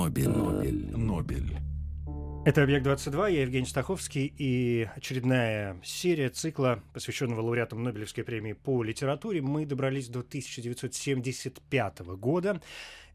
Нобель. Нобель, Нобель. Это «Объект-22», я Евгений Стаховский, и очередная серия цикла, посвященного лауреатам Нобелевской премии по литературе. Мы добрались до 1975 года,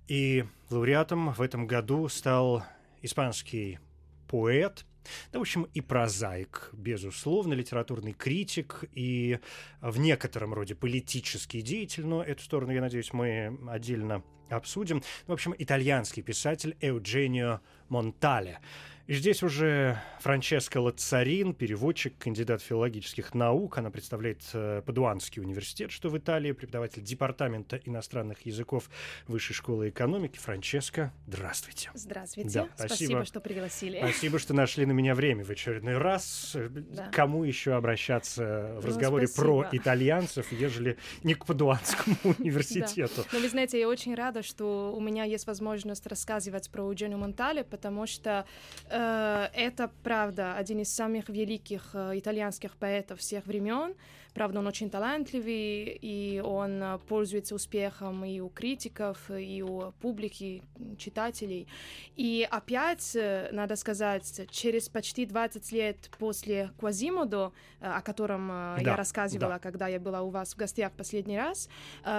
и лауреатом в этом году стал испанский поэт, да, в общем, и прозаик, безусловно, литературный критик и в некотором роде политический деятель, но эту сторону, я надеюсь, мы отдельно обсудим. В общем, итальянский писатель Эудженио Монтале. И здесь уже Франческа Лацарин, переводчик, кандидат филологических наук. Она представляет э, Падуанский университет, что в Италии, преподаватель департамента иностранных языков Высшей школы экономики. Франческа, здравствуйте. Здравствуйте. Да, спасибо. спасибо. что пригласили. Спасибо, что нашли на меня время в очередной раз. Да. Кому еще обращаться в Ну, разговоре спасибо. про итальянцев, ежели не к Падуанскому университету? Но вы знаете, я очень рада, что у меня есть возможность рассказывать про Eugenio Монтале, потому что э, это, правда, один из самых великих э, итальянских поэтов всех времен. Правда, он очень талантливый, и он э, пользуется успехом и у критиков, и у публики, читателей. И опять, э, надо сказать, через почти 20 лет после Квазимодо, э, о котором Да, я рассказывала, да. когда я была у вас в гостях последний раз,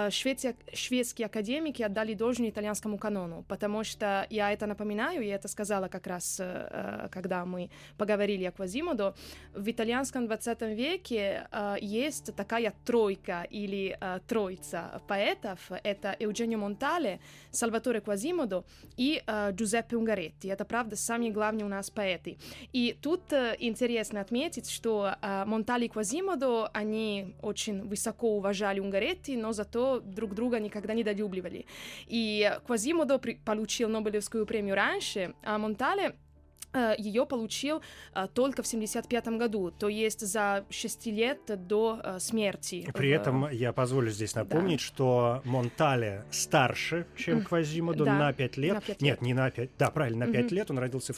швеция- шведские академики отдали должное итальянскому канону, потому что я это напоминаю, я это сказала как раз, когда мы поговорили о Квазимодо, в итальянском 20 веке э, есть такая тройка или э, троица поэтов, это Eugenio Монтале, Сальваторе Квазимодо и э, Джузеппе Унгаретти. Это, правда, самые главные у нас поэты. И тут э, интересно отметить, что э, Монтале и Квазимодо, они очень высоко уважали Унгаретти, но зато друг друга никогда не долюбливали. И Квазимодо при- получил Нобелевскую премию раньше, а Монтале ее получил э, только в 75 году, то есть за 6 лет до э, смерти. При этом я позволю здесь напомнить, что Монтале старше, чем Квазимодо Да, на 5 лет. на пять Нет, лет. не на 5, да, правильно, на 5 Мгм. лет. Он родился в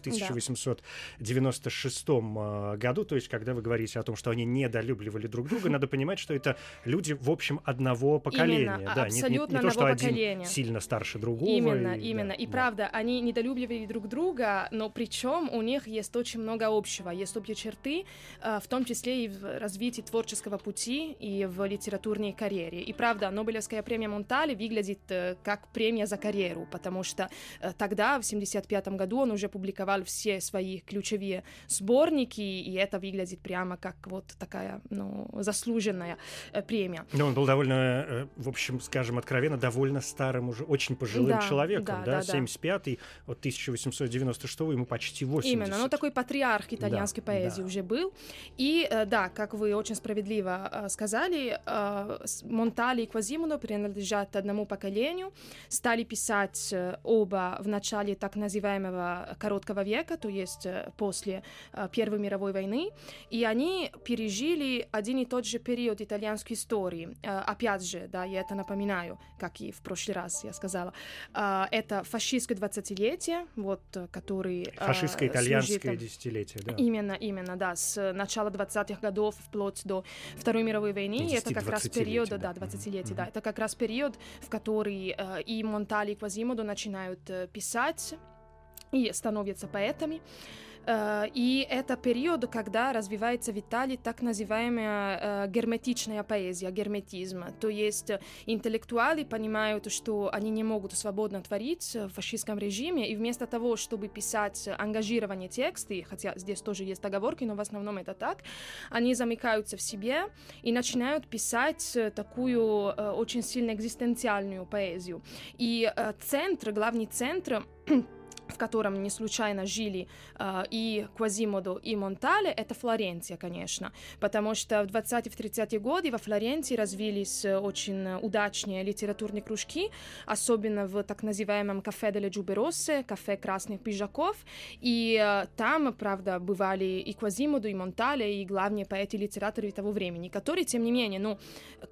1896 э, году. То есть, когда вы говорите о том, что они недолюбливали друг друга, надо понимать, что это люди, в общем, одного поколения. Именно, да, не- не, абсолютно не то, что одного один поколения. сильно старше другого. Именно, и- именно. да, И да. правда, они недолюбливали друг друга, но причем у них есть очень много общего, есть общие черты, э, в том числе и в развитии творческого пути и в литературной карьере. И правда, Нобелевская премия Монтале выглядит э, как премия за карьеру, потому что э, тогда, в 75 году, он уже публиковал все свои ключевые сборники, и это выглядит прямо как вот такая, ну, заслуженная премия. Но он был довольно, в общем, скажем откровенно, довольно старым уже, очень пожилым Да, человеком, да, да, да, да. 75-й, от 1896 ему почти 80. Именно, ну такой патриарх итальянской Да, поэзии да. уже был. И э, да, как вы очень справедливо э, сказали, э, Монтали и Квазимодо принадлежат одному поколению, стали писать оба в начале так называемого короткого века, то есть после Первой мировой войны, и они пережили один и тот же период итальянской истории. Опять же, да, я это напоминаю, как и в прошлый раз я сказала, это фашистское 20-летие, вот, который... Фашистское итальянское служит, э, десятилетие, да. Именно, именно, да, с начала 20-х годов вплоть до Второй мировой войны. И это как раз 10-20-летие, период, да. да, 20-летие, Мгм. да, это как раз период, в который э, и Монтали, и Квазимодо начинают э, писать и становятся поэтами. Э, И это период, когда развивается в Италии так называемая э, герметичная поэзия, герметизм. То есть э, интеллектуалы понимают, что они не могут свободно творить в фашистском режиме, и вместо того, чтобы писать ангажированные тексты, хотя здесь тоже есть оговорки, но в основном это так, они замыкаются в себе и начинают писать э, такую э, очень сильно экзистенциальную поэзию. И э, центр, главный центр в котором не случайно жили э, и Квазимодо, и Монтале, это Флоренция, конечно, потому что в 20-30-е годы во Флоренции развились очень удачные литературные кружки, особенно в так называемом кафе де Джуберосе, кафе красных пиджаков, и э, там, правда, бывали и Квазимодо, и Монтале, и главные поэты и литераторы того времени, которые, тем не менее, ну,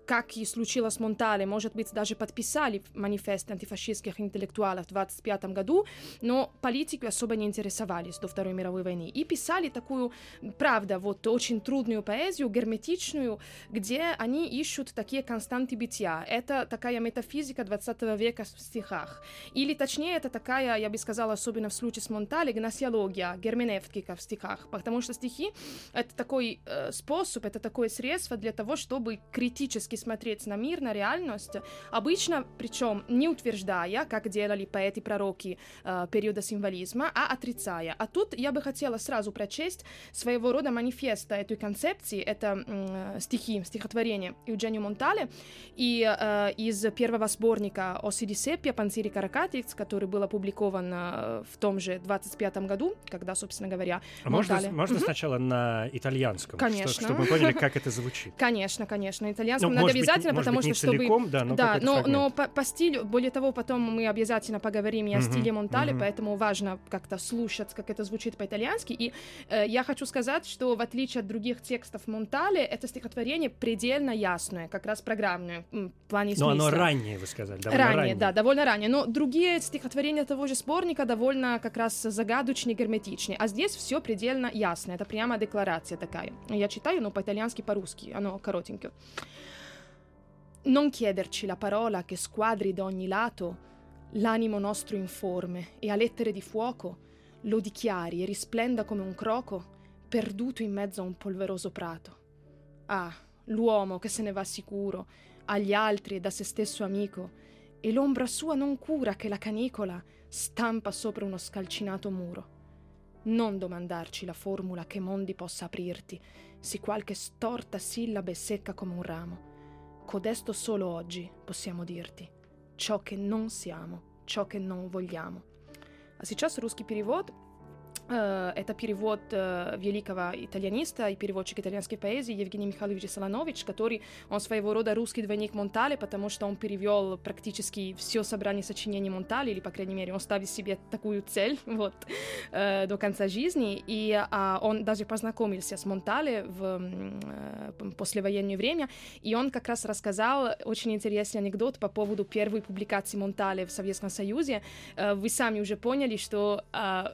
как и случилось с Монтале, может быть, даже подписали манифест антифашистских интеллектуалов в 25 году, но политики особо не интересовались до Второй мировой войны. И писали такую, правда, вот очень трудную поэзию, герметичную, где они ищут такие константы бытия. Это такая метафизика 20 века в стихах. Или точнее, это такая, я бы сказала, особенно в случае с Монтале, гносеология, герменевтика в стихах. Потому что стихи — это такой э, способ, это такое средство для того, чтобы критически смотреть на мир, на реальность. Обычно, причем не утверждая, как делали поэты-пророки э, периода символизма, а отрицая. А тут я бы хотела сразу прочесть своего рода манифеста этой концепции. Это э, стихи, стихотворение Евгению Монтале и э, из первого сборника о Сидисеппе Панцири Каракатикс, который был опубликован э, в том же 25 году, когда, собственно говоря, а можно, Монтале... можно угу. сначала на итальянском, конечно. Что, чтобы мы поняли, как это звучит. Конечно, конечно, итальянском ну, надо обязательно, быть, потому что чтобы... целиком, да, но, да, но, но по, по стилю, более того, потом мы обязательно поговорим и о стиле Монтале, поэтому важно как-то слушать, как это звучит по-итальянски. И э, я хочу сказать, что в отличие от других текстов Монтале, это стихотворение предельно ясное, как раз программное в плане смысла. Но оно раннее, вы сказали, довольно ранее. раннее. да, довольно ранее. Но другие стихотворения того же сборника довольно как раз загадочные, герметичные. А здесь все предельно ясно. Это прямо декларация такая. Я читаю, но по-итальянски, по-русски. Оно коротенькое. Non chiederci la parola che squadri da ogni lato l'animo nostro informe e a lettere di fuoco lo dichiari e risplenda come un croco perduto in mezzo a un polveroso prato. Ah, l'uomo che se ne va sicuro, agli altri e da se stesso amico, e l'ombra sua non cura che la canicola stampa sopra uno scalcinato muro. Non domandarci la formula che mondi possa aprirti, si qualche storta sillaba è secca come un ramo. Codesto solo oggi possiamo dirti ciò che non siamo, ciò che non vogliamo. А сейчас русский перевод Это перевод великого итальяниста и переводчик итальянской поэзии Евгений Михайлович Солонович, который, он своего рода русский двойник Монтале, потому что он перевел практически все собрание сочинений Монтале, или, по крайней мере, он ставит себе такую цель вот, до конца жизни, и а, он даже познакомился с Монтале в послевоенное время, и он как раз рассказал очень интересный анекдот по поводу первой публикации Монтале в Советском Союзе. Вы сами уже поняли, что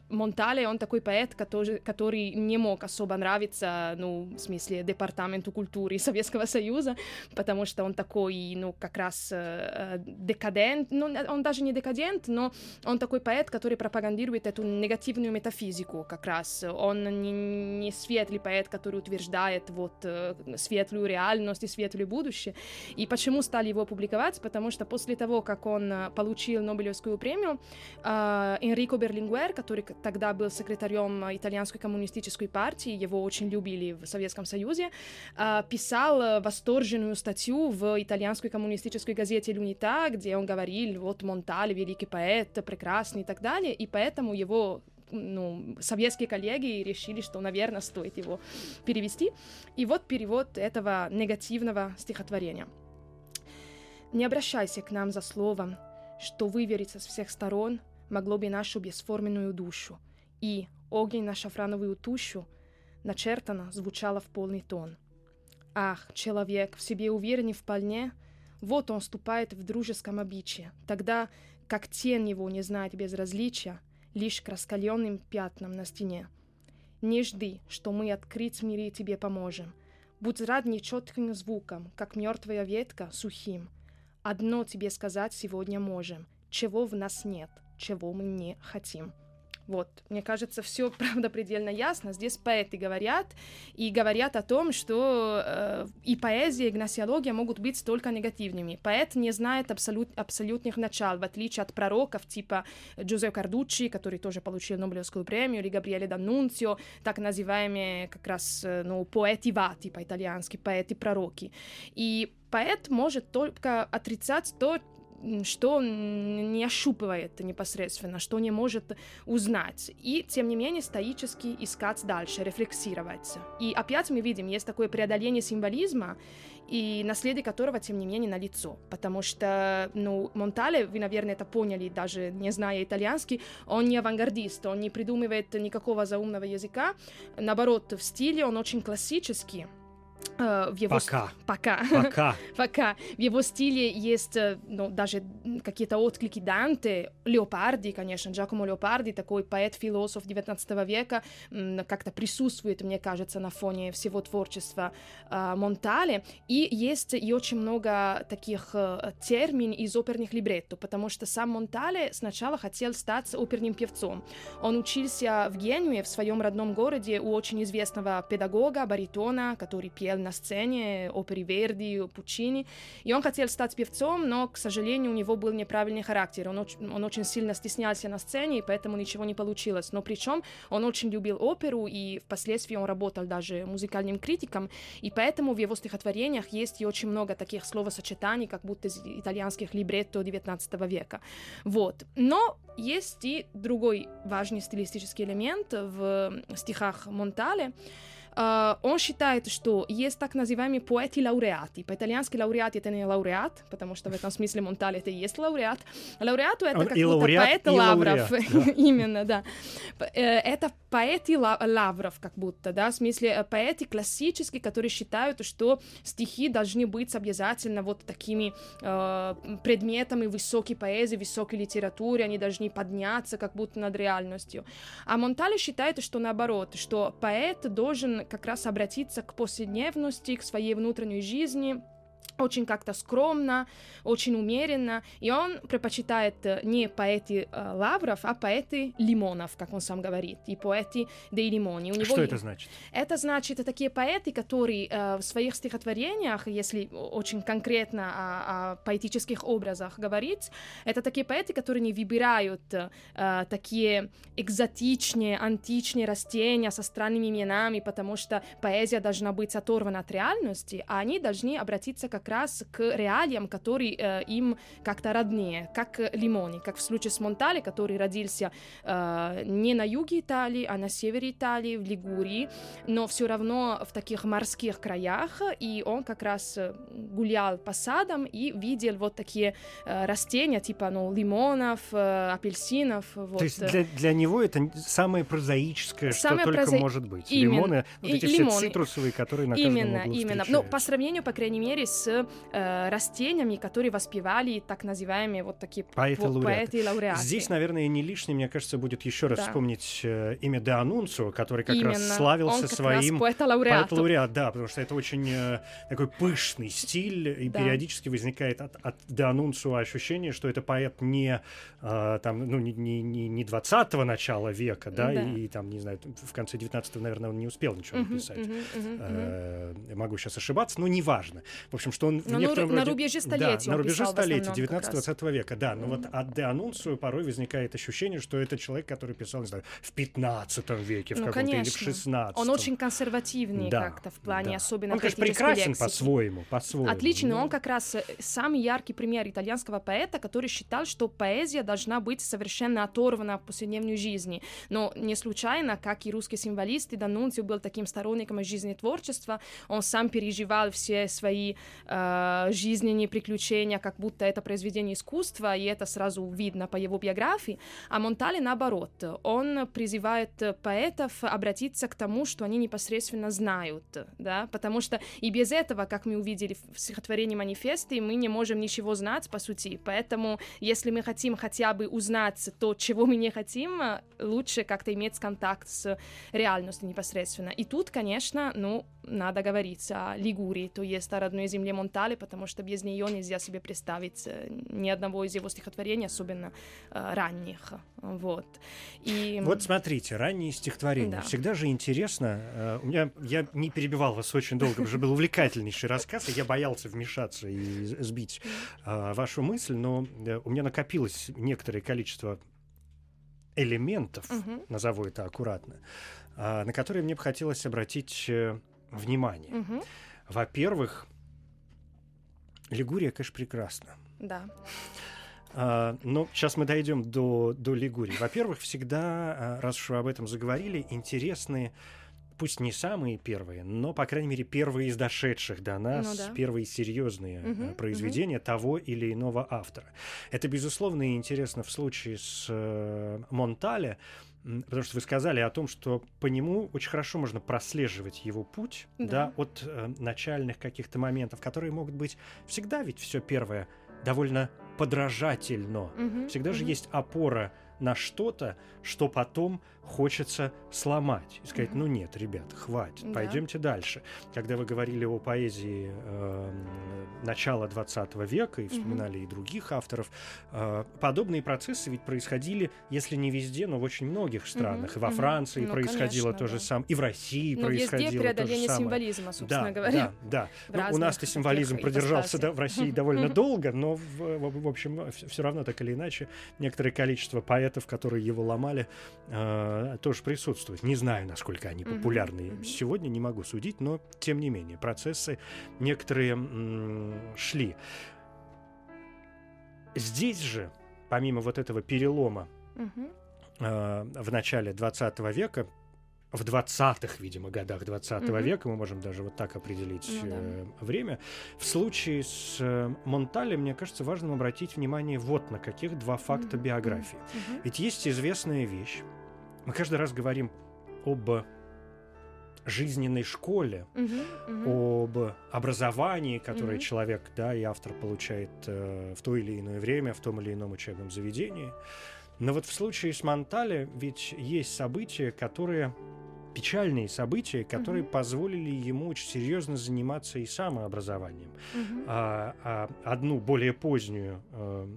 Монтале, он такой поэт, который, который не мог особо нравиться, ну, в смысле, департаменту культуры Советского Союза, потому что он такой, ну, как раз э, декадент, ну, он даже не декадент, но он такой поэт, который пропагандирует эту негативную метафизику как раз. Он не, не светлый поэт, который утверждает вот э, светлую реальность и светлое будущее. И почему стали его публиковать? Потому что после того, как он э, получил Нобелевскую премию, э, Энрико Берлингуэр, который тогда был секретарем секретарем итальянской коммунистической партии, его очень любили в Советском Союзе, а, писал восторженную статью в итальянской коммунистической газете «Люнита», где он говорил, вот Монтале, великий поэт, прекрасный и так далее, и поэтому его ну, советские коллеги решили, что, наверное, стоит его перевести. И вот перевод этого негативного стихотворения. «Не обращайся к нам за словом, что вывериться с всех сторон могло бы нашу бесформенную душу — и огонь на шафрановую тущу начертано звучало в полный тон. Ах, человек, в себе уверенный вполне, вот он ступает в дружеском обиче, тогда как тень его не знает безразличия, лишь к раскаленным пятнам на стене. Не жди, что мы открыть в мире тебе поможем. Будь рад нечетким звуком, как мертвая ветка сухим. Одно тебе сказать сегодня можем, чего в нас нет, чего мы не хотим. Вот, мне кажется, все правда предельно ясно. Здесь поэты говорят и говорят о том, что э, и поэзия, и гносеология могут быть только негативными. Поэт не знает абсолют, абсолютных начал, в отличие от пророков типа Джузе Кардуччи, который тоже получил Нобелевскую премию, или Габриэле Даннунцио, так называемые как раз э, ну, поэты вати по-итальянски, поэты-пророки. И поэт может только отрицать то, что не ощупывает непосредственно, что не может узнать. И, тем не менее, стоически искать дальше, рефлексировать. И опять мы видим, есть такое преодоление символизма, и наследие которого, тем не менее, налицо. Потому что, ну, Монтале, вы, наверное, это поняли, даже не зная итальянский, он не авангардист, он не придумывает никакого заумного языка. Наоборот, в стиле он очень классический. Э, в его Пока. Пока. Пока. Пока в его стиле есть э, ну, даже какие-то отклики Данте, Леопарди, конечно, Джакомо Леопарди, такой поэт-философ 19 века, м, как-то присутствует, мне кажется, на фоне всего творчества э, Монтале. И есть и очень много таких э, термин из оперных либретто, потому что сам Монтале сначала хотел стать оперным певцом. Он учился в Генуе, в своем родном городе, у очень известного педагога, баритона, который пел на сцене оперы Верди, Пучини. И он хотел стать певцом, но, к сожалению, у него был неправильный характер. Он, он очень сильно стеснялся на сцене, и поэтому ничего не получилось. Но причем он очень любил оперу, и впоследствии он работал даже музыкальным критиком, и поэтому в его стихотворениях есть и очень много таких словосочетаний, как будто из итальянских либретто 19 века. Вот. Но есть и другой важный стилистический элемент в стихах Монтале. Uh, он считает, что есть так называемые поэти-лауреаты. По-итальянски лауреат это не лауреат, потому что в этом смысле Монтале это и есть лауреат. Лауреату это как будто лауреат, поэт Лавров. лауреат, да. Именно, да. Э, Это поэты ла- Лавров, как будто, да, в смысле э, поэты классические, которые считают, что стихи должны быть обязательно вот такими э, предметами высокой поэзии, высокой литературы, они должны подняться как будто над реальностью. А Монтале считает, что наоборот, что поэт должен как раз обратиться к повседневности, к своей внутренней жизни, очень как-то скромно, очень умеренно, и он предпочитает э, не поэты э, Лавров, а поэты Лимонов, как он сам говорит, и поэты Дей Лимони. У него Что это значит? это значит такие поэты, которые э, в своих стихотворениях, если очень конкретно о, о поэтических образах говорить, это такие поэты, которые не выбирают э, такие экзотичные, античные растения со странными именами, потому что поэзия должна быть оторвана от реальности, а они должны обратиться как раз к реалиям, которые э, им как-то роднее, как э, Лимони, как в случае с Монтале, который родился э, не на юге Италии, а на севере Италии, в Лигурии, но все равно в таких морских краях, и он как раз э, гулял по садам и видел вот такие э, растения, типа, ну, лимонов, э, апельсинов, вот. То есть для, для него это самое прозаическое, Самое что только проза- может быть. Именно. Лимоны, вот эти все лимоны. цитрусовые, которые на каждом Именно, углу именно. Ну, по сравнению, по крайней мере, с э, растениями, которые воспевали так называемые вот такие по- Поэты-лауреаты. поэты и лауреаты. Здесь, наверное, не лишним, мне кажется, будет еще раз Да. вспомнить э, имя Де Анунцио, который как Именно. раз славился он как своим. Поэт-лауреат, да, потому что это очень э, такой пышный стиль, и Да. периодически возникает от, от Де Анунцио ощущение, что это поэт не, э, там, ну, не, не, не не 20-го начала века, да, Да. и, там, не знаю, в конце 19-го, наверное, он не успел ничего написать. мгм, мгм, мгм. Э, могу сейчас ошибаться, но неважно. В общем, что он в Ну, некотором на роде- рубеже Да, столетий на рубеже столетия, основном как раз. 19-20 века, да. Но вот от Де порой возникает ощущение, что это человек, который писал, не знаю, в 15 веке, в Ну, каком-то или в конечно. 16 Он очень консервативный Да, как-то в плане, да. особенно Он, конечно, прекрасен по-своему, по-своему. Отлично, но- он как раз э, самый яркий пример итальянского поэта, который считал, что поэзия должна быть совершенно оторвана от повседневной жизни. Но не случайно, как и русский символист, и Данунцио был таким сторонником жизни творчества, он сам переживал все свои э, жизненные приключения, как будто это произведение искусства, и это сразу видно по его биографии. А Монтале наоборот, он призывает поэтов обратиться к тому, что они непосредственно знают, да, потому что и без этого, как мы увидели в стихотворении манифесты, мы не можем ничего знать, по сути, поэтому если мы хотим хотя бы узнать то, чего мы не хотим, лучше как-то иметь контакт с реальностью непосредственно. И тут, конечно, ну, надо говорить о Лигурии, то есть о родной земле Монтале, потому что без нее нельзя себе представить э, ни одного из его стихотворений, особенно э, ранних, вот. И... Вот смотрите, ранние стихотворения. Да. Всегда же интересно. э, У меня я не перебивал вас очень долго, что был увлекательнейший рассказ, и я боялся вмешаться и сбить э, вашу мысль, но э, у меня накопилось некоторое количество элементов, Мгм. назову это аккуратно, а, на которые мне бы хотелось обратить э, внимание. Мгм. Во-первых, Лигурия, конечно, прекрасна. Да. А, ну, сейчас мы дойдем до, до Лигурии. Во-первых, всегда, а, раз уж вы об этом заговорили, интересные, пусть не самые первые, но, по крайней мере, первые из дошедших до нас, Ну да. первые серьезные Мгм, э, произведения того или иного автора. Это, безусловно, интересно в случае с э, Монтале, потому что вы сказали о том, что по нему очень хорошо можно прослеживать его путь, да, Да. от э, начальных каких-то моментов, которые могут быть всегда ведь все первое довольно подражательно. Мгм, Всегда же мгм. есть опора на что-то, что потом хочется сломать. И сказать, ну нет, ребят, хватит, Да. пойдемте дальше. Когда вы говорили о поэзии эм, начала 20 века и вспоминали и других авторов, э, подобные процессы ведь происходили, если не везде, но в очень многих странах. И во. Франции Ну, происходило конечно, то же да. самое, и в России везде происходило то же преодоление самое. символизма, собственно Да, говоря. да, да. Ну, у нас-то символизм продержался да, в России довольно долго, но в, в- в общем все равно так или иначе некоторое количество поэтов, которые его ломали, э, тоже присутствует. Не знаю, насколько они популярны мгм. сегодня, не могу судить, но тем не менее процессы некоторые м, шли. Здесь же, помимо вот этого перелома Мгм. э, в начале 20 века, в 20-х, видимо, годах 20 Мгм. века, мы можем даже вот так определить Ну да. э, время. В случае с э, Монтале, мне кажется, важным обратить внимание вот на каких два факта Мгм. биографии. Мгм. Ведь есть известная вещь. Мы каждый раз говорим об жизненной школе. Мгм. об образовании, которое Мгм. человек, да, и автор получает э, в то или иное время, в том или ином учебном заведении. Но вот в случае с Монтале ведь есть события, которые печальные события, которые Мгм. позволили ему очень серьезно заниматься и самообразованием. Мгм. А, а одну более позднюю э,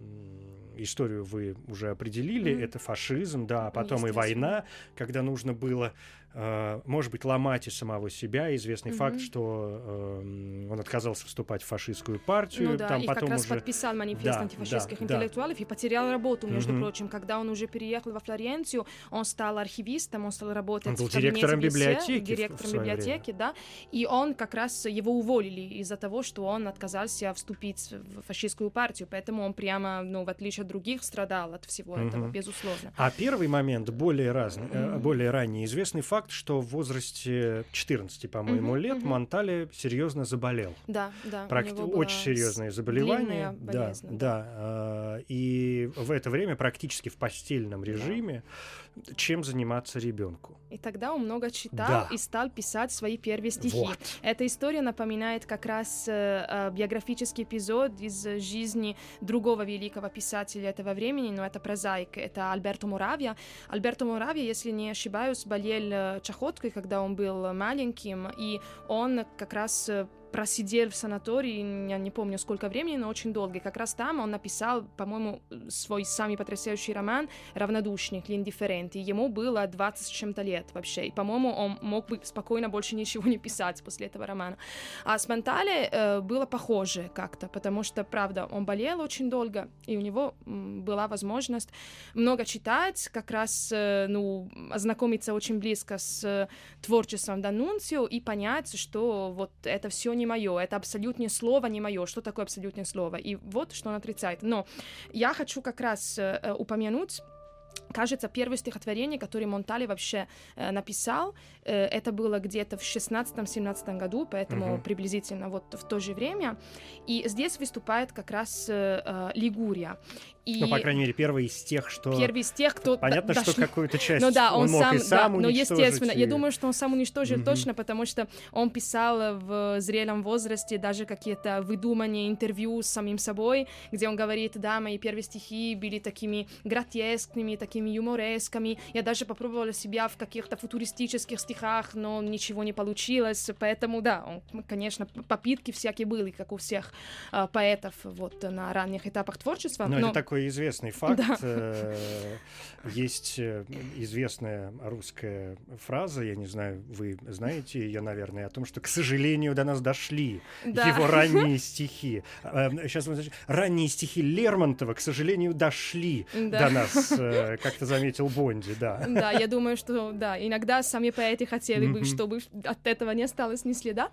историю вы уже определили, Мгм. это фашизм, да, а потом и война, когда нужно было, может быть, ломать и самого себя. Известный Мгм. факт, что э, он отказался вступать в фашистскую партию, Ну да, там и потом как раз уже... подписал манифест Да, антифашистских да, да. интеллектуалов и потерял работу, между Мгм. прочим. Когда он уже переехал во Флоренцию, он стал архивистом, он стал работать Он был в директором библиотеки в- в директором своё библиотеки, да, и он как раз его уволили из-за того, что он отказался вступить в фашистскую партию, поэтому он прямо, ну, в отличие от других, страдал от всего этого, Мгм. безусловно. А первый момент, более, разный, э, Мгм. более ранний, известный факт, что в возрасте 14, по-моему, Мгм, лет мгм. Монтале серьезно заболел. Да, да. у Практи- него была очень серьезное заболевание. длинная Да, болезнь, да. а, И в это время практически в постельном режиме чем заниматься ребенку. И тогда он много читал Да. и стал писать свои первые стихи. Вот. Эта история напоминает как раз э, э, биографический эпизод из жизни другого великого писателя этого времени, но это прозаик, это Альберто Муравья. Альберто Муравья, если не ошибаюсь, болел э, чахоткой, когда он был маленьким, и он как раз э, просидел в санатории, я не помню сколько времени, но очень долго. И как раз там он написал, по-моему, свой самый потрясающий роман «Равнодушник» «Индифферент». И ему было 20 с чем-то лет вообще. И, по-моему, он мог бы спокойно больше ничего не писать после этого романа. А с Монтале э, было похоже как-то, потому что, правда, он болел очень долго, и у него была возможность много читать, как раз, э, ну, ознакомиться очень близко с э, творчеством Данунцио и понять, что вот это все не мое, это абсолютное слово не мое. Что такое абсолютное слово? И вот что он отрицает. Но я хочу как раз э, э, упомянуть Кажется, первое стихотворение, которое Монтале вообще э, написал, это было где-то в 16-17 году, поэтому Мгм. приблизительно вот в то же время. И здесь выступает как раз э, э, Лигурия. И Ну, по крайней мере, первый из тех, что... первый из тех, кто... Понятно, до- что какую-то часть ну да, он, мог сам, и сам да, ну уничтожить, естественно, я и- думаю, что он сам уничтожил Мгм. точно, потому что он писал в зрелом возрасте даже какие-то выдуманные интервью с самим собой, где он говорит, да, мои первые стихи были такими гротескными, такими юморескими, я даже попробовала себя в каких-то футуристических стихах, но ничего не получилось, поэтому, да, он, конечно, попытки всякие были, как у всех а, поэтов вот на ранних этапах творчества, Но но... это такой известный факт. Да. Э, Есть э, известная русская фраза, я не знаю, вы знаете ее, наверное, о том, что, к сожалению, до нас дошли Да. его ранние стихи. Сейчас ранние стихи Лермонтова, к сожалению, дошли Да. до нас, э, как то заметил Бонди, да. Да, я думаю, что да, иногда сами поэты хотели бы, чтобы от этого не осталось ни следа.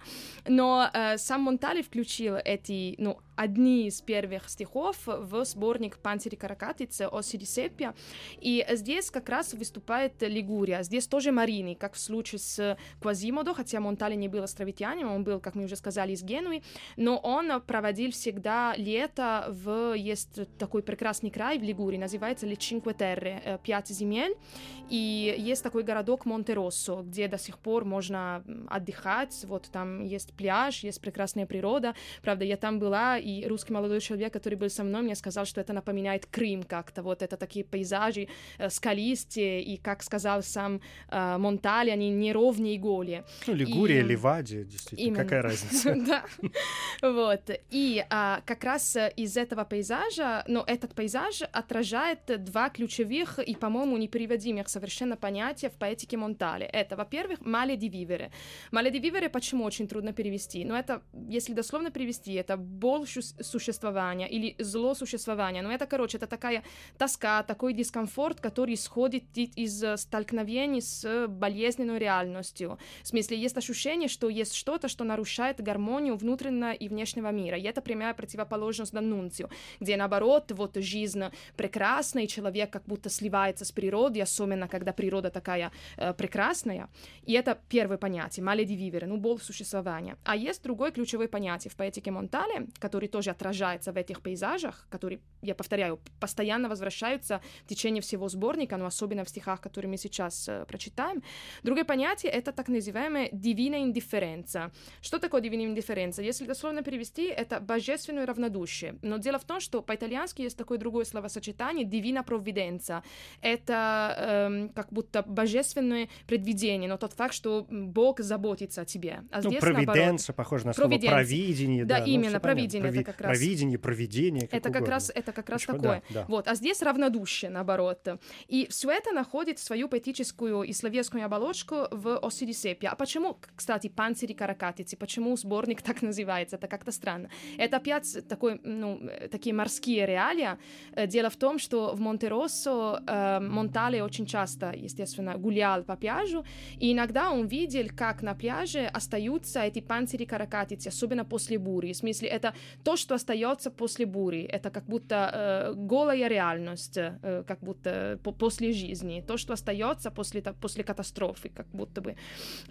Но э, сам Монтале включил эти, ну, одни из первых стихов в сборник Панцири Каракатицы о Сирисепия. И здесь как раз выступает Лигурия. Здесь тоже Марини, как в случае с Квазимодо, хотя Монтале не был островитянином, он был, как мы уже сказали, из Генуи, но он проводил всегда лето в... Есть такой прекрасный край в Лигурии, называется Ле Cinque Terre, пять земель, и есть такой городок Монтероссо, где до сих пор можно отдыхать, вот там есть пляж, есть прекрасная природа, правда, я там была, и русский молодой человек, который был со мной, мне сказал, что это напоминает Крым как-то, вот это такие пейзажи э, скалистые, и, как сказал сам э, Монтали, они неровнее и голее. Ну, Лигурия, и... Ливадия, действительно, Именно. какая разница? Да, вот, и а, как раз из этого пейзажа, но этот пейзаж отражает два ключевых и, по-моему, непереводимых совершенно понятия в поэтике Монтали. Это, во-первых, «мале ди вивере». «Мале ди вивере» почему очень трудно перевести? Ну, это, если дословно перевести, это боль существования или зло существования. Но это, короче, это такая тоска, такой дискомфорт, который исходит из столкновений с болезненной реальностью. В смысле, есть ощущение, что есть что-то, что нарушает гармонию внутреннего и внешнего мира. И это прямая противоположность Данунцию, где, наоборот, вот жизнь прекрасна, и человек как будто сливается с природой, особенно когда природа такая э, прекрасная. И это первое понятие, мале вивere, ну, боль существования. А есть другое ключевое понятие в поэтике Монтале, который тоже отражается в этих пейзажах, которые, я повторяю, постоянно возвращаются в течение всего сборника, но особенно в стихах, которые мы сейчас э, прочитаем. Другое понятие — это так называемая divina indifferenza. Что такое divina indifferenza? Если дословно перевести, это божественное равнодушие. Но дело в том, что по-итальянски есть такое другое словосочетание divina provvidenza. Это эм, как будто божественное предвидение, но тот факт, что Бог заботится о тебе. А ну, здесь, провиденция, похоже на слово провидение. Да, да ну, именно, провидение провидение Прови... как раз... Провидение, провидение, как Это угодно. как раз, это как раз Очень, такое. Да, да. Вот, а здесь равнодушие, наоборот. И все это находит свою поэтическую и словесскую оболочку в Осирисепе. А почему, кстати, панцири каракатицы, почему сборник так называется? Это как-то странно. Это опять такой, ну, такие морские реалии. Э, дело в том, что в Монтероссо э, Монтале очень часто, естественно, гулял по пляжу, и иногда он видел, как на пляже остаются эти панцири каракатицы, особенно после бури. В смысле, это то, что остается после бури. Это как будто э, голая реальность, э, как будто по после жизни. То, что остается после, после катастрофы, как будто бы.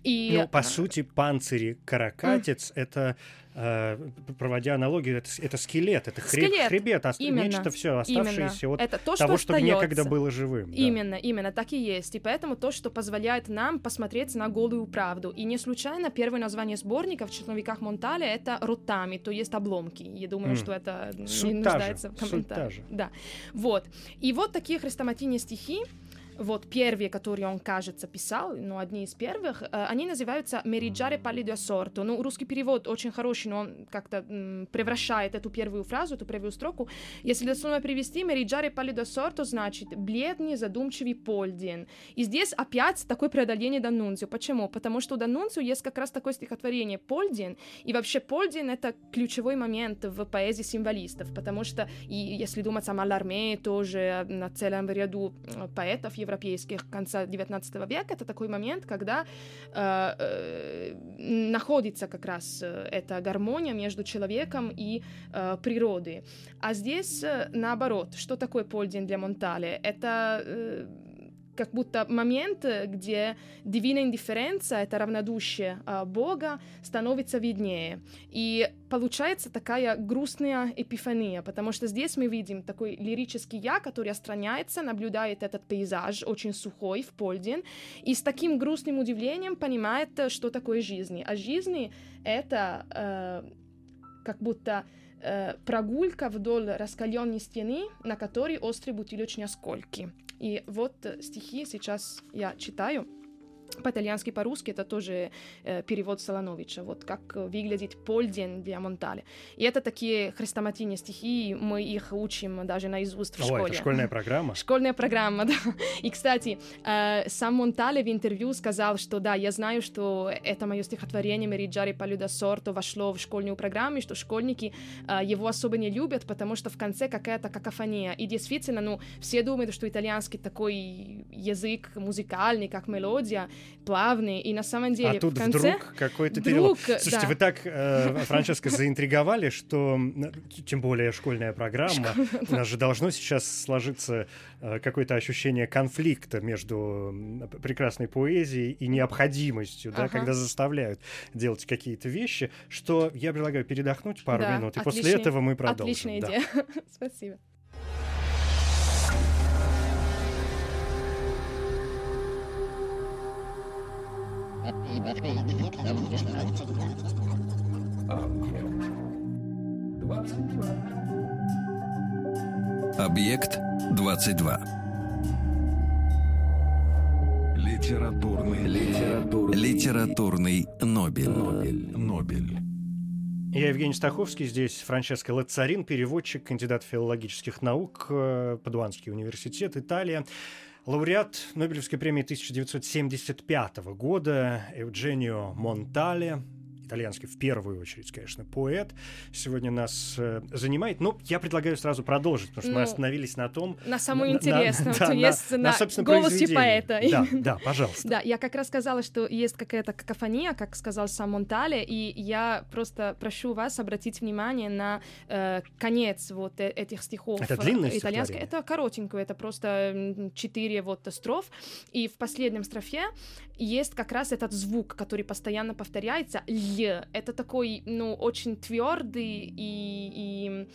И, ну, по э, сути, панцири каракатец — это Э, проводя аналогию, это, это скелет, это хреб, скелет. хребет, ост... именно, нечто все оставшееся именно. от это то, того, что, что некогда было живым. Именно, да. именно, так и есть. И поэтому то, что позволяет нам посмотреть на голую правду. И не случайно первое название сборника в черновиках Монтале это ротами, то есть обломки. Я думаю, mm. что это Суть не нуждается в комментариях. Да. Вот. И вот такие хрестоматийные стихи, вот первые, которые он, кажется, писал, ну, одни из первых, э, они называются «Мериджаре палидо сорто». Ну, русский перевод очень хороший, но он как-то превращает эту первую фразу, эту первую строку. Если дословно привести, «Мериджаре палидо сорто» значит «бледный, задумчивый Польдин». И здесь опять такое преодоление Данунцио. Почему? Потому что у Данунцио есть как раз такое стихотворение «Польдин», и вообще Польдин — это ключевой момент в поэзии символистов, потому что, и если думать о Маларме, тоже на целом ряду э, поэтов европейских конца 19 века, это такой момент, когда э, э, находится как раз э, эта гармония между человеком и э, природой. А здесь э, наоборот, что такое Польдин для Монтале? Это э, как будто момент, где дивина индифференция, это равнодушие а, Бога, становится виднее. И получается такая грустная эпифания, потому что здесь мы видим такой лирический я, который отстраняется, наблюдает этот пейзаж, очень сухой, в полдень, и с таким грустным удивлением понимает, что такое жизнь. А жизнь — это э, как будто э, прогулка вдоль раскаленной стены, на которой острые бутылочные осколки. И вот стихи сейчас я читаю по-итальянски, по-русски это тоже э, перевод Солоновича, вот как выглядит полдень для Монтале. И это такие хрестоматийные стихи, мы их учим даже наизусть в О, школе. это школьная программа? Школьная программа, да. И, кстати, э, сам Монтале в интервью сказал, что да, я знаю, что это мое стихотворение «Мериджари Палюда Сорто» вошло в школьную программу, и что школьники э, его особо не любят, потому что в конце какая-то какофония. И действительно, ну, все думают, что итальянский такой язык музыкальный, как мелодия, плавный, и на самом деле а тут в конце... вдруг какой-то перелом. Слушайте, да. вы так, э, Франческо, заинтриговали, что, тем более школьная программа, у нас же должно сейчас сложиться э, какое-то ощущение конфликта между прекрасной поэзией и необходимостью, да, Ага. когда заставляют делать какие-то вещи, что я предлагаю передохнуть пару Да, минут, и после отличный- этого мы продолжим. Отличная да. идея. Спасибо. Объект 22. Литературный. Литературный. Литературный Нобель. Нобель. Нобель. Я Евгений Стаховский, здесь Франческо Лацарин, переводчик, кандидат филологических наук, э, Падуанский университет, Италия. Лауреат Нобелевской премии 1975 года Евгенио Монтале, итальянский в первую очередь, конечно, поэт, сегодня нас э, занимает. Но я предлагаю сразу продолжить, потому что мы Ну, остановились на том... На самом на- интересном, да, на- на голосе поэта. Да, да, пожалуйста. Да, я как раз сказала, что есть какая-то какофония, как сказал сам Монтале, и я просто прошу вас обратить внимание на э, конец вот э- этих стихов. Это длинное э, итальянское. Это коротенькое, это просто четыре вот строф, и в последнем строфе есть как раз этот звук, который постоянно повторяется, л. Это такой, ну, очень твердый и, и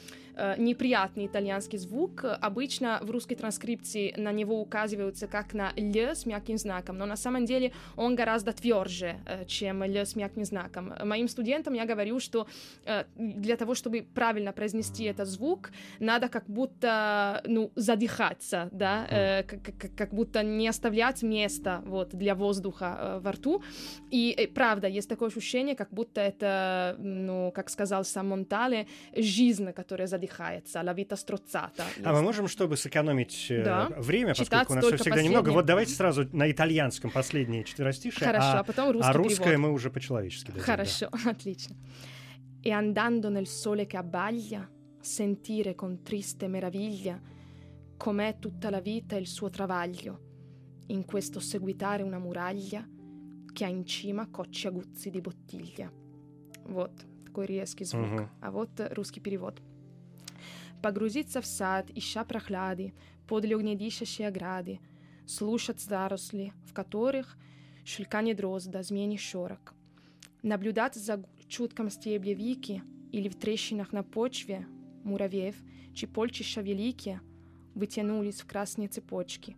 неприятный итальянский звук. Обычно в русской транскрипции на него указываются как на л с мягким знаком, но на самом деле он гораздо тверже, э, чем л с мягким знаком. Моим студентам я говорю, что э, для того, чтобы правильно произнести этот звук, надо как будто, ну, задыхаться, да, э, как, будто не оставлять места вот для воздуха э, во рту. И э, правда, есть такое ощущение, как будто это, ну, как сказал сам Монтале, жизнь, которая задыхается, la vita strozzata. А мы Есть. можем, чтобы сэкономить э, Да. время, Читать поскольку у нас только всегда последнее. немного, вот давайте сразу на итальянском последние четверостишие, Хорошо, а а, потом русский а русское перевод. мы уже по-человечески дадим, да. Хорошо, отлично. E andando nel sole che abbaglia, sentire con triste meraviglia com'è tutta la vita e il suo travaglio, in questo seguitare una muraglia che ha in cima cocci aguzzi di bottiglia. Вот такой резкий звук. Мгм. А вот э, русский перевод. Погрузиться в сад, ища прохлады, подле огнедишащей ограды, слушать заросли, в которых шельканье дрозда, змеиный шорок, наблюдать за чутком стебля вики или в трещинах на почве муравьев, чьи полчища великие вытянулись в красные цепочки,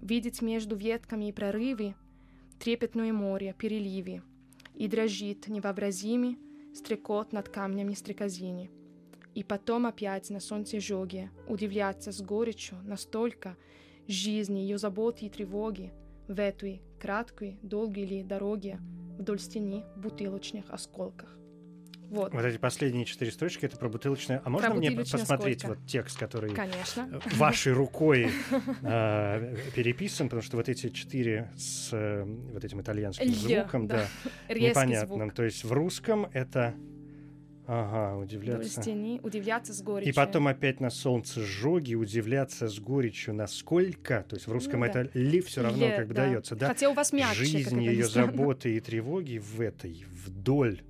видеть между ветками и прорывы трепетное море, переливы, и дрожит невообразимый стрекот над камнями стрекозини. И потом опять на солнце жоге удивляться с горечью настолько жизни, ее заботы и тревоги в этой краткой, долгой ли дороге вдоль стены бутылочных осколках. Вот, Вот эти последние четыре строчки это про бутылочное. А можно Про мне посмотреть сколько? вот текст, который конечно. э, вашей рукой э, переписан, потому что вот эти четыре с э, вот этим итальянским звуком, да. непонятным. То есть в русском это, ага, удивляться. стены, удивляться с горечью. И потом опять на солнце сжоги, удивляться с горечью, насколько, то есть в русском Ну да. это ли все равно Ле, как бы да. дается, да? Хотя у вас мягче, Жизнь, ее заботы и тревоги в этой, вдоль,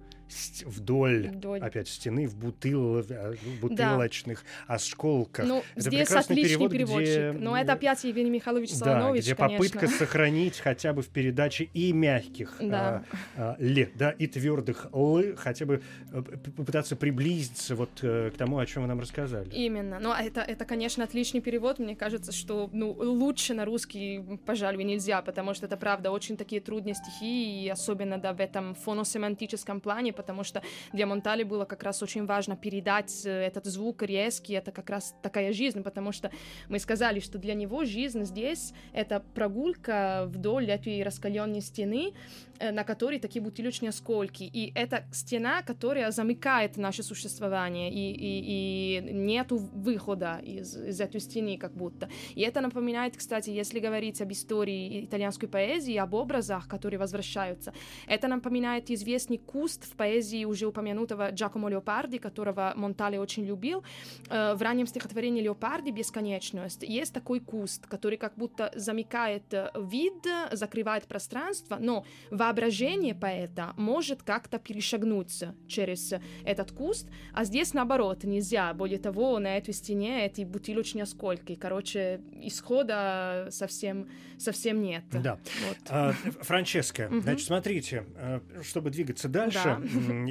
вдоль, Вдоль. опять стены, в бутыл, в бутылочных осколках. Ну, Это здесь прекрасный отличный перевод, переводчик. где, Но это опять Евгений Михайлович Да, Солонович, где конечно. попытка сохранить хотя бы в передаче и мягких Да. а, а, ли, да, и твердых л, хотя бы э, попытаться приблизиться вот э, к тому, о чем вы нам рассказали. Именно. Но это, это, конечно, отличный перевод. Мне кажется, что ну, лучше на русский, пожалуй, нельзя, потому что это, правда, очень такие трудные стихи, и особенно да, в этом фоносемантическом плане, потому что для Монтали было как раз очень важно передать э, этот звук резкий, это как раз такая жизнь, потому что мы сказали, что для него жизнь здесь — это прогулка вдоль этой раскаленной стены, на которой такие бутылочные осколки. И это стена, которая замыкает наше существование, и, и, и нету выхода из, из этой стены как будто. И это напоминает, кстати, если говорить об истории итальянской поэзии, об образах, которые возвращаются, это напоминает известный куст в поэзии уже упомянутого Джакомо Леопарди, которого Монтале очень любил. Э, в раннем стихотворении Леопарди «Бесконечность» есть такой куст, который как будто замыкает э, вид, закрывает пространство, но воображение поэта может как-то перешагнуть через этот куст, а здесь наоборот нельзя. Более того, на этой стене эти бутылочные осколки. Короче, исхода совсем, совсем нет. Да. Вот. А, Франческа, значит, смотрите, э, чтобы двигаться дальше,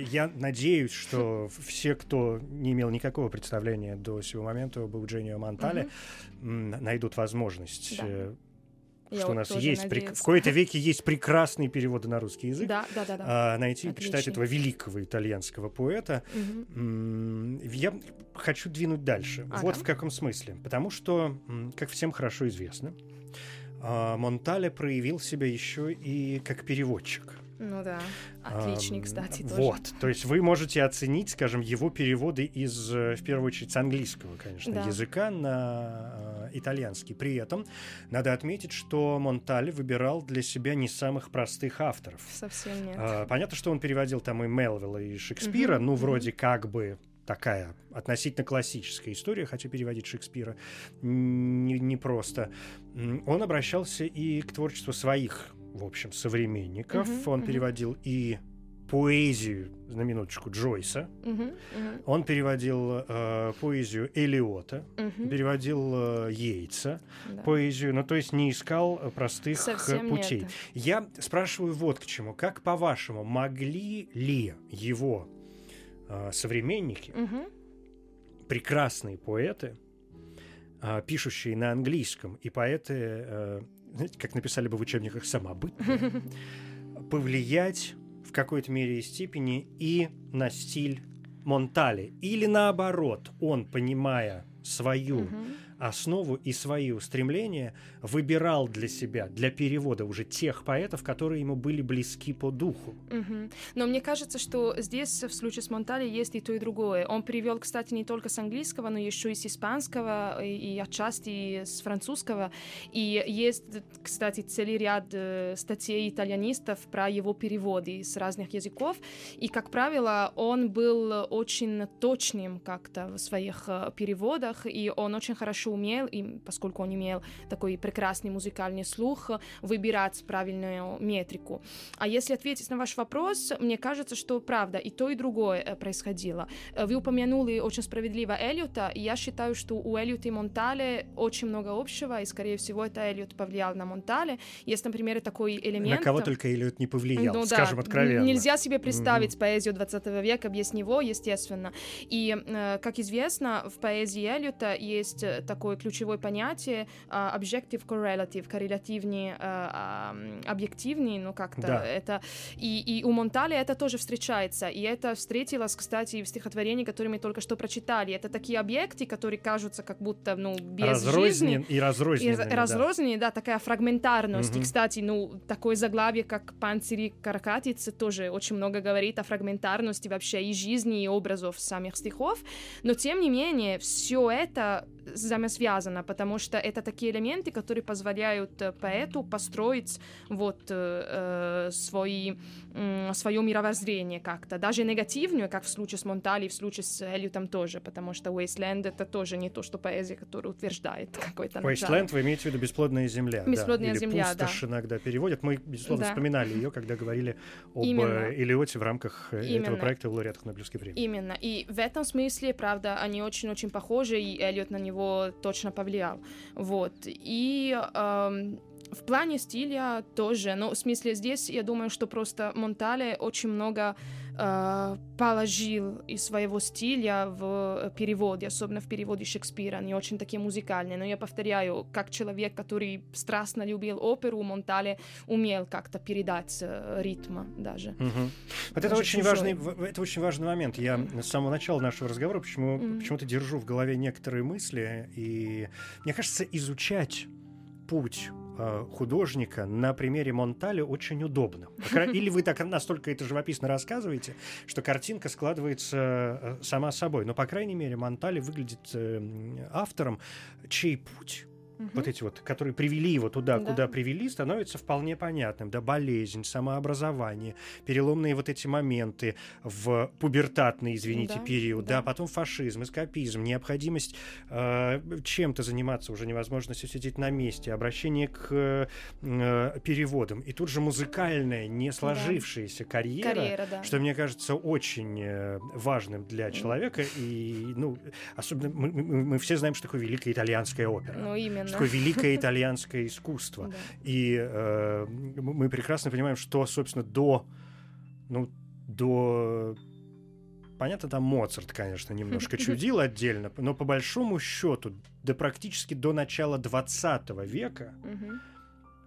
я надеюсь, что все, кто не имел никакого представления до сего момента об Евгению Монтале, найдут возможность Да. Я что у вот нас тоже есть надеюсь. в кои-то веке есть прекрасные переводы на русский язык. Да, да, да, да. а, найти и почитать этого великого итальянского поэта. М, Я хочу двинуть дальше. Ага. Вот в каком смысле. Потому что, как всем хорошо известно, а, Монтале проявил себя еще и как переводчик. Ну да. Отличный, кстати, тоже. Вот, то есть вы можете оценить, скажем, его переводы из, э, в первую очередь, с английского, конечно, Да. языка на э, итальянский. При этом надо отметить, что Монтале выбирал для себя не самых простых авторов. Совсем нет. А, Понятно, что он переводил там и Мелвилла, и Шекспира, Мгм, ну, мгм. вроде как бы такая относительно классическая история, хотя переводить Шекспира не, не просто. Он обращался и к творчеству своих, в общем, современников. Мгм, Он мгм. переводил и поэзию, на минуточку, Джойса. Мгм, мгм, Он переводил э, поэзию Элиота, мгм, переводил э, Йейтса, да. поэзию, ну, то есть не искал э, простых э, Совсем путей. нет. Я спрашиваю вот к чему. Как, по-вашему, могли ли его э, современники, Мгм, прекрасные поэты, э, пишущие на английском, и поэты, знаете, как написали бы в учебниках, самобытные, повлиять в какой-то мере и степени и на стиль Монтали? Или наоборот, он, понимая свою мгм. Основу и свои устремления выбирал для себя, для перевода уже тех поэтов, которые ему были близки по духу. Мгм. Но мне кажется, что здесь в случае с Монтали есть и то, и другое. Он перевел, кстати, не только с английского, но еще и с испанского, и, и отчасти с французского. И есть, кстати, целый ряд э, статей итальянистов про его переводы с разных языков. И, как правило, он был очень точным как-то в своих э, переводах, и он очень хорошо умел, и поскольку он имел такой прекрасный музыкальный слух, выбирать правильную метрику. А если ответить на ваш вопрос, мне кажется, что правда, и то, и другое э, происходило. Э, Вы упомянули очень справедливо Эллиота, и я считаю, что у Эллиота и Монтале очень много общего, и, скорее всего, это Эллиот повлиял на Монтале. Есть, например, такой элемент... На кого только Эллиот не повлиял, Ну да, скажем откровенно. н- Нельзя себе представить поэзию 20 века без него, естественно. И, э, как известно, в поэзии Эллиота есть э, такое ключевое понятие а, objective correlative, коррелятивный, э, а, м, объективный, ну как-то Да. это... И, и у Монтале это тоже встречается, и это встретилось, кстати, в стихотворении, которое мы только что прочитали. Это такие объекты, которые кажутся как будто, ну, без жизни. Разрознен и И разрозненными, раз- да. разрозненные, да, такая фрагментарность. И, Мгм. кстати, ну, такое заглавие, как «Панцири каракатицы», тоже очень много говорит о фрагментарности вообще и жизни, и образов самих стихов. Но, тем не менее, все это взаимосвязано, потому что это такие элементы, которые позволяют э, поэту построить вот э, э, свои, м, свое мировоззрение как-то, даже негативную, как в случае с Монтали, в случае с Эллиотом тоже, потому что Wasteland — это тоже не то, что поэзия, которая утверждает какой-то. Wasteland, вы имеете в виду «Бесплодная земля». да, «Бесплодная или земля», да. «Пустошь» иногда переводят. Мы, безусловно, Да. вспоминали ее, когда говорили об Именно. э, Элиоте в рамках э, этого Именно. проекта в лауреатах Нобелевской премии. Именно. И в этом смысле, правда, они очень-очень похожи, и Эллиот на него точно повлиял. Вот. И эм, в плане стиля тоже. Ну, в смысле, здесь я думаю, что просто Монтале очень много э, положил из своего стиля в переводе, особенно в переводе Шекспира. Они очень такие музыкальные. Но я повторяю, как человек, который страстно любил оперу, Монтале умел как-то передать э, ритм даже. Мгм. Вот это Даже очень, чужой. важный, это очень важный момент. Я с самого начала нашего разговора почему, Мгм. почему-то держу в голове некоторые мысли, и мне кажется, изучать путь э, художника на примере Монтали очень удобно. Или вы так настолько это живописно рассказываете, что картинка складывается э, сама собой. Но, по крайней мере, Монтали выглядит э, автором, чей путь вот эти вот, которые привели его туда, Да. куда привели, становится вполне понятным. Да, болезнь, самообразование, переломные вот эти моменты в пубертатный, извините, Да, период, да. да. потом фашизм, эскапизм, необходимость э, чем-то заниматься, уже невозможность сидеть на месте, обращение к э, переводам. И тут же музыкальная, не сложившаяся карьера, Карьера, да. что мне кажется очень э, важным для человека. И, ну, особенно мы, мы- мы все знаем, что такое великая итальянская опера. Ну, именно. Что такое великое итальянское искусство. Да. И э, мы прекрасно понимаем, что, собственно, до, ну, до Понятно, там Моцарт, конечно, немножко чудил отдельно, но по большому счету, да практически до начала 20 века Мгм.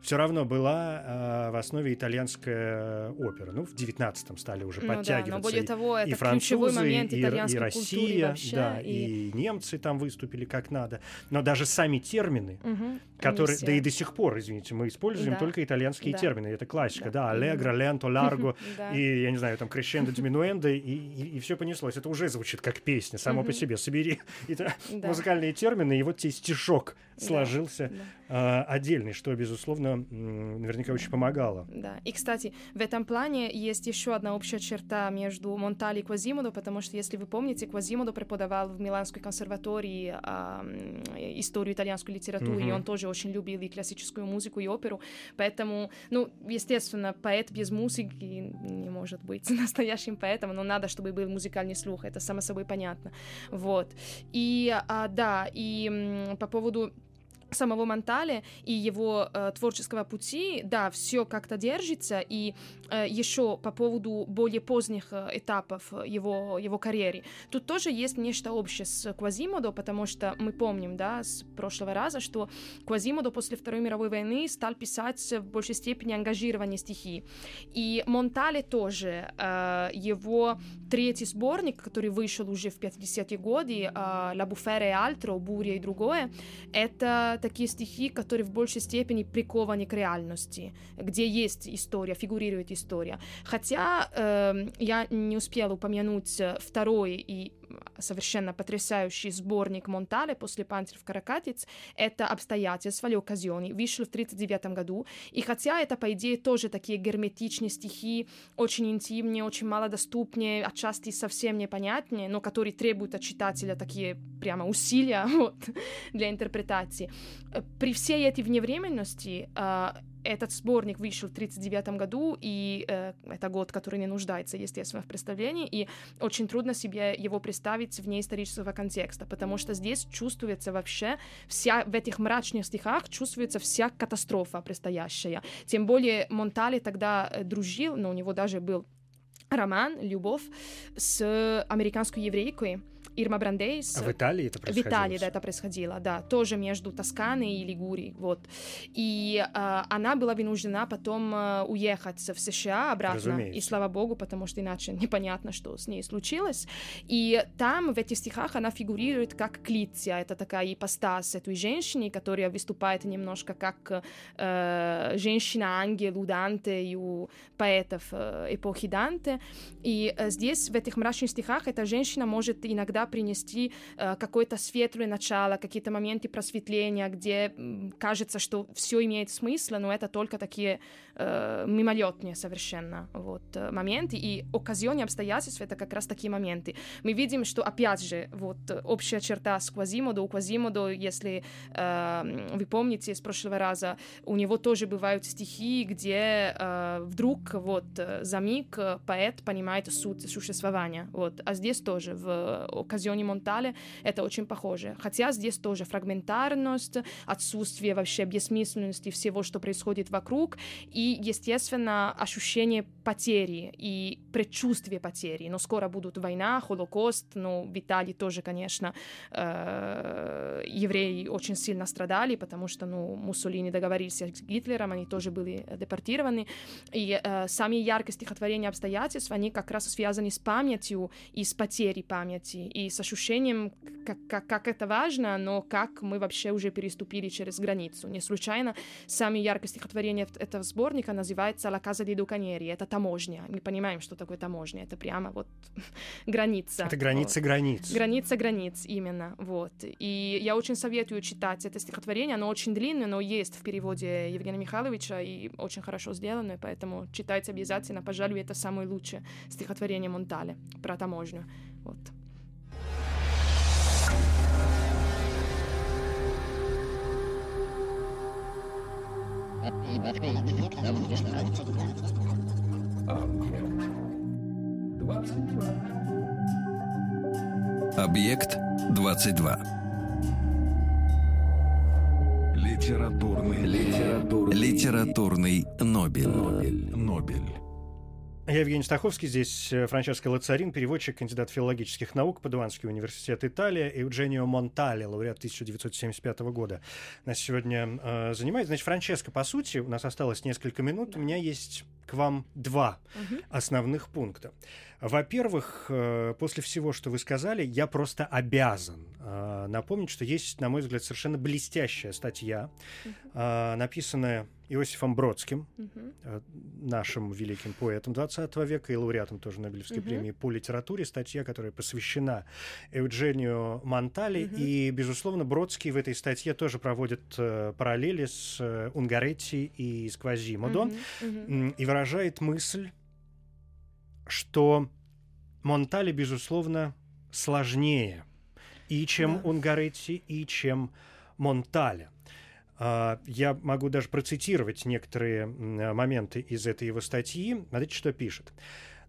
Все равно была э, в основе итальянская опера. Ну, в 19-м стали уже Ну да, подтягиваться. но более и- того, и это ключевой французы, момент и, и Россия, вообще. да, и... и немцы там выступили как надо. Но даже сами термины, Мгм. которые, да и до сих пор, извините, мы используем Да. только итальянские Да. термины. Это классика, Да, да, аллегро, ленто, ларго, Да. и, я не знаю, там крещендо, диминуэндо, и, и, все понеслось. Это уже звучит как песня, само по себе. Собери это Да. музыкальные термины, и вот тебе стишок Да, сложился да. А, отдельный, что, безусловно, наверняка очень помогало. Да. И, кстати, в этом плане есть еще одна общая черта между Монтали и Квазимодо, потому что, если вы помните, Квазимодо преподавал в Миланской консерватории м, историю итальянской литературы, Мгм. и он тоже очень любил и классическую музыку, и оперу. Поэтому, ну, естественно, поэт без музыки не может быть настоящим поэтом, но надо, чтобы был музыкальный слух, это само собой понятно. Вот. И, а, да, и по поводу самого Монтале и его э, творческого пути, да, все как-то держится, и э, еще по поводу более поздних э, этапов его, его карьеры, тут тоже есть нечто общее с Квазимодо, потому что мы помним, да, с прошлого раза, что Квазимодо после Второй мировой войны стал писать в большей степени ангажированные стихи, и Монтале тоже, э, его третий сборник, который вышел уже в 50-е годы, э, «La bufera e altro», «Буря и другое», это такие стихи, которые в большей степени прикованы к реальности, где есть история, фигурирует история. Хотя эм, я не успела упомянуть э, второй и совершенно потрясающий сборник Монтале после «Панцирь в Каракатиц». Это «Обстоятельства» или «Оказиони». Вышел в 1939 году. И хотя это, по идее, тоже такие герметичные стихи, очень интимные, очень малодоступные, отчасти совсем непонятные, но которые требуют от читателя такие прямо усилия вот, для интерпретации. При всей этой вневременности э, этот сборник вышел в 1939 году, и э, это год, который не нуждается, естественно, в представлении, и очень трудно себе его представить вне исторического контекста, потому что здесь чувствуется вообще вся, в этих мрачных стихах чувствуется вся катастрофа предстоящая. Тем более Монтале тогда э, дружил, но у него даже был роман «Любовь» с американской еврейкой Ирма Брандейс. А в Италии это В происходило? Италии, да, всё? это происходило, да, тоже между Тосканой и Лигурией, вот. И э, она была вынуждена потом э, уехать в США обратно, Разумеется. и слава богу, потому что иначе непонятно, что с ней случилось. И там, в этих стихах, она фигурирует как Клиция, это такая ипостась этой женщины, которая выступает немножко как э, женщина-ангел у Данте и у поэтов э, эпохи Данте. И э, здесь, в этих мрачных стихах, эта женщина может иногда принести э, какое-то светлое начало, какие-то моменты просветления, где кажется, что все имеет смысл, но это только такие э, мимолетные совершенно вот, э, моменты. И оказионные обстоятельства — это как раз такие моменты. Мы видим, что, опять же, вот э, общая черта с Квазимодо. У Квазимодо, если э, вы помните с прошлого раза, у него тоже бывают стихи, где э, вдруг вот э, за миг э, поэт понимает суть существования. Вот. А здесь тоже в оказионе Монтале это очень похоже. Хотя здесь тоже фрагментарность, отсутствие вообще бессмысленности всего, что происходит вокруг, и, естественно, ощущение потери и предчувствие потери. Но скоро будут война, Холокост, ну, в Италии тоже, конечно, э, евреи очень сильно страдали, потому что, ну, Муссолини договорился с Гитлером, они тоже были депортированы, и э, сами яркие стихотворения обстоятельств, они как раз связаны с памятью и с потерей памяти, и с ощущением, как, как, как это важно, но как мы вообще уже переступили через границу. Не случайно самое яркое стихотворение этого сборника называется «La casa di Ducanieri», это таможня. Мы понимаем, что такое таможня, это прямо вот граница. Это граница вот. границ. Граница границ, именно, вот. И я очень советую читать это стихотворение, оно очень длинное, но есть в переводе Евгения Михайловича и очень хорошо сделано, поэтому читайте обязательно, пожалуй, это самое лучшее стихотворение Монтале про таможню. Вот. Объект 22. Литературный. Литературный. Литературный Нобель. Нобель. Нобель. Я Евгений Стаховский, здесь э, Франческо Лацарин, переводчик, кандидат филологических наук, Падуанский университет Италия, и Eugenio Монтале, лауреат 1975 года. Нас сегодня э, занимает. Значит, Франческо, по сути, у нас осталось несколько минут, у меня есть к вам два Мгм. основных пункта. Во-первых, э, после всего, что вы сказали, я просто обязан э, напомнить, что есть, на мой взгляд, совершенно блестящая статья, э, написанная Иосифом Бродским, нашим великим поэтом 20 века и лауреатом тоже Нобелевской премии по литературе, статья, которая посвящена Евгению Монтали. И, безусловно, Бродский в этой статье тоже проводит параллели с Унгаретти и с Квазимодо Мгм. Мгм. м, и выражает мысль, что Монтали, безусловно, сложнее и чем Да. Унгаретти, и чем Монтале. А, Я могу даже процитировать некоторые моменты из этой его статьи. Смотрите, что пишет.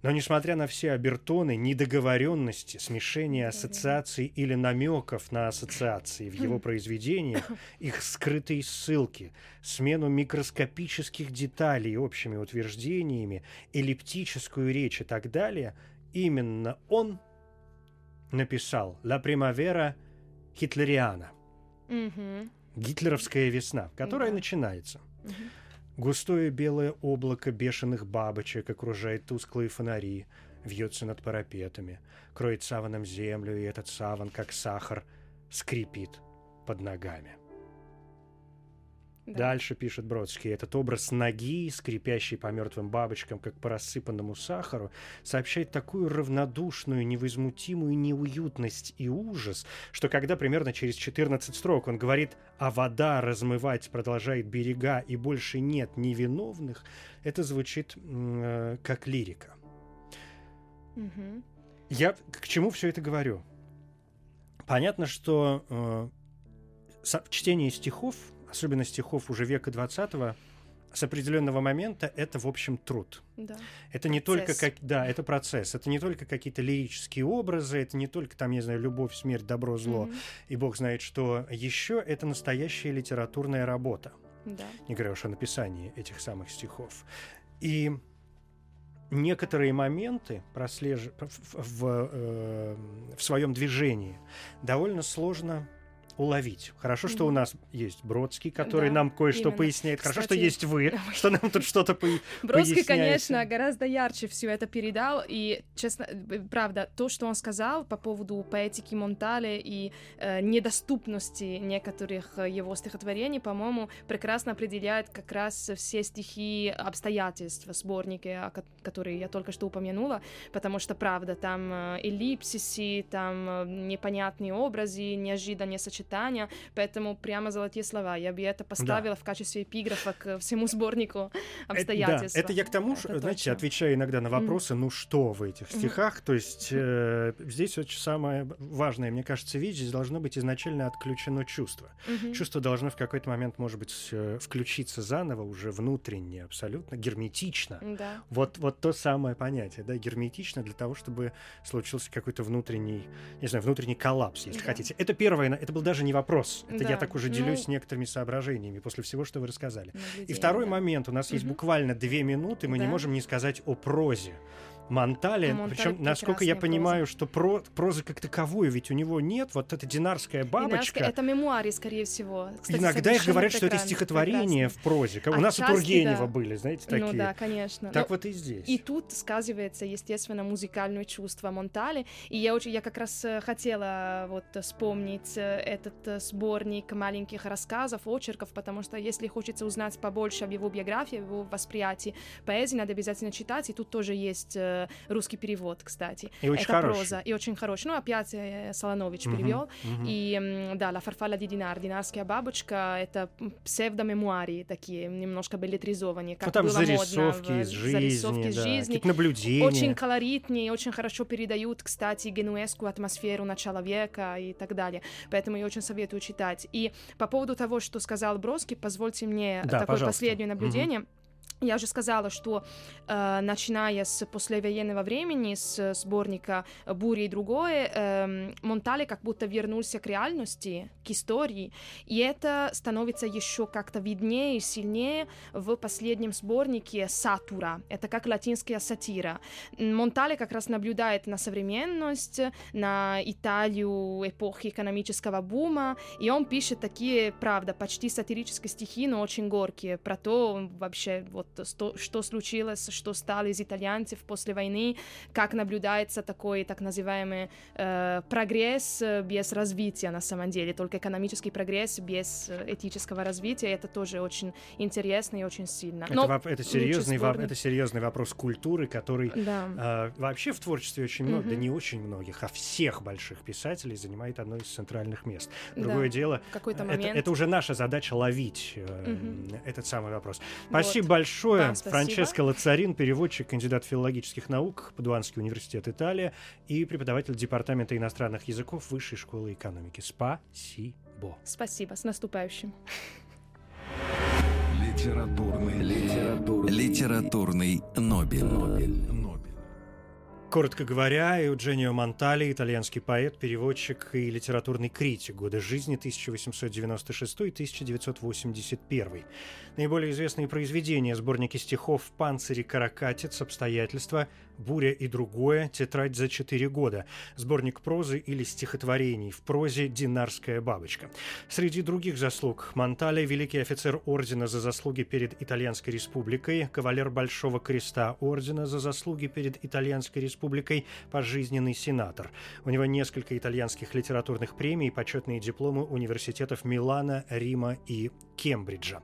Но несмотря на все обертоны, недоговоренности, смешения Да-да. ассоциаций или намеков на ассоциации в его произведениях, их скрытые ссылки, смену микроскопических деталей общими утверждениями, эллиптическую речь и так далее, именно он написал «La primavera Хитлериана» Мгм. гитлеровская весна, которая Да. начинается. Мгм. Густое белое облако бешеных бабочек окружает тусклые фонари, вьется над парапетами, кроет саваном землю, и этот саван, как сахар, скрипит под ногами. Да. Дальше пишет Бродский, этот образ ноги, скрипящий по мертвым бабочкам, как по рассыпанному сахару, сообщает такую равнодушную, невозмутимую неуютность и ужас, что когда примерно через 14 строк он говорит «а вода размывать продолжает берега и больше нет невиновных», это звучит э, как лирика. Мгм. Я к чему все это говорю? Понятно, что э, чтение стихов, особенно стихов уже века 20 с определенного момента это, в общем, труд. Да. Это не только как, да, это процесс. Это не только какие-то лирические образы, это не только там, не знаю, любовь, смерть, добро, зло, Мгм. и Бог знает что. Еще это настоящая литературная работа Да. не говоря уж о написании этих самых стихов. И некоторые моменты прослеж... в, в, э, в своем движении довольно сложно уловить. Хорошо, что у нас есть Бродский, который Да, нам кое-что поясняет. Хорошо, что есть вы, что нам тут что-то по- Бродский, поясняете. конечно, гораздо ярче все это передал, и, честно, правда, то, что он сказал по поводу поэтики Монтале и э, недоступности некоторых э, его стихотворений, по-моему, прекрасно определяет как раз все стихи обстоятельства сборника, которые я только что упомянула, потому что, правда, там э, эллипсисы, там э, непонятные образы, неожиданные сочетания, поэтому прямо золотые слова. Я бы это поставила в качестве эпиграфа к всему сборнику обстоятельств. Э, Да, это я к тому, что, Это знаете, точно. отвечая иногда на вопросы, ну что в этих стихах, то есть э, здесь очень самое важное, мне кажется, вещь, здесь должно быть изначально отключено чувство. Мгм. Чувство должно в какой-то момент, может быть, э, включиться заново, уже внутренне, абсолютно герметично. Да. Вот, вот то самое понятие, да, герметично для того, чтобы случился какой-то внутренний, не знаю, внутренний коллапс, если Да. хотите. Это первое, это был даже не вопрос. Это я Да, так уже ну- делюсь некоторыми соображениями после всего, что вы рассказали. И Наблюдение, второй да. момент, у нас есть Мгм. буквально две минуты, мы не Да. можем не сказать о прозе Монтале. Монтале Причем, насколько я понимаю, что про, прозы как таковой ведь у него нет. Вот эта динарская бабочка. Это мемуары, скорее всего. Кстати, Иногда их говорят, что это прекрасно, стихотворение в прозе. Как У нас у Тургенева да. были, знаете, такие. Ну да, конечно. Так Но вот и здесь. И тут сказывается, естественно, музыкальное чувство Монтали. И я очень, я как раз э, хотела вот вспомнить э, этот э, сборник маленьких рассказов, очерков, потому что если хочется узнать побольше об его биографии, его восприятии поэзии, надо обязательно читать. И тут тоже есть э, русский перевод, кстати. И очень Это хороший. проза. И очень хороший. Ну, опять э, Солонович Мгм, перевел. мгм. И да, «La farfalla di Dinar», «Динарская бабочка» — это псевдомемуарии такие, немножко билетризованные, как Ну, там было модно зарисовки в- из жизни, зарисовки из да, жизни. какие-то наблюдения. Очень колоритнее, очень хорошо передают, кстати, генуэзскую атмосферу начала века и так далее. Поэтому я очень советую читать. И по поводу того, что сказал Броски, позвольте мне Да, такое пожалуйста. последнее наблюдение. Я уже сказала, что э, начиная с послевоенного времени, с сборника «Буря и другое», эм, Монтале как будто вернулся к реальности, к истории, и это становится еще как-то виднее и сильнее в последнем сборнике «Сатура». Это как латинская сатира. Монтале как раз наблюдает на современность, на Италию эпохи экономического бума, и он пишет такие, правда, почти сатирические стихи, но очень горькие, про то вообще вот сто- что случилось, что стало из итальянцев после войны, как наблюдается такой так называемый э, прогресс э, без развития на самом деле, только экономический прогресс без э, этического развития, это тоже очень интересно и очень сильно. Это, Но это серьезный, сборник. это серьезный вопрос культуры, который Да. а, вообще в творчестве очень много, да Мгм. не очень многих, а всех больших писателей занимает одно из центральных мест. Да. Другое дело, В какой-то это, это уже наша задача ловить э, Мгм. этот самый вопрос. Вот. Спасибо большое. Вам спасибо. Франческо Лацарин, переводчик, кандидат филологических наук, Падуанский университет Италия и преподаватель Департамента иностранных языков Высшей школы экономики. Спасибо. Спасибо, с наступающим. Литературный, литературный, Литературный Нобель. Нобель. Коротко говоря, Eugenio Монтали, итальянский поэт, переводчик и литературный критик года жизни 1896-1981. Наиболее известные произведения – сборники стихов «Панцирь и каракатиц», «Обстоятельства», «Буря и другое», «Тетрадь за четыре года», сборник прозы или стихотворений в прозе «Динарская бабочка». Среди других заслуг Монтале – великий офицер ордена за заслуги перед Итальянской республикой, кавалер Большого креста ордена за заслуги перед Итальянской республикой, пожизненный сенатор. У него несколько итальянских литературных премий почетные дипломы университетов Милана, Рима и Кембриджа.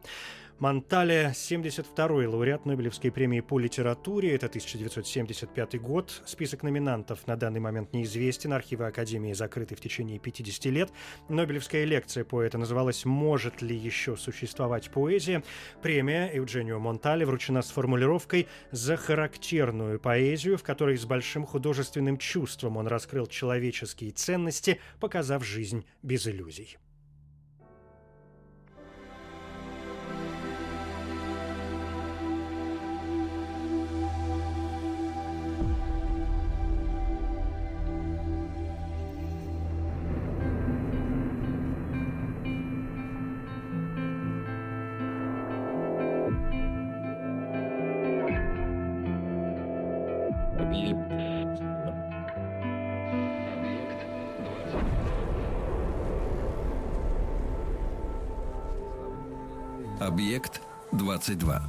Монтале, 72-й лауреат Нобелевской премии по литературе, это 1975 год. Список номинантов на данный момент неизвестен, архивы Академии закрыты в течение 50 лет. Нобелевская лекция поэта называлась «Может ли еще существовать поэзия?». Премия Евгению Монтале вручена с формулировкой «За характерную поэзию», в которой с большим художественным чувством он раскрыл человеческие ценности, показав жизнь без иллюзий. Объект 22.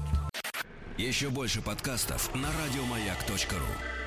Еще больше подкастов на радиомаяк.ру.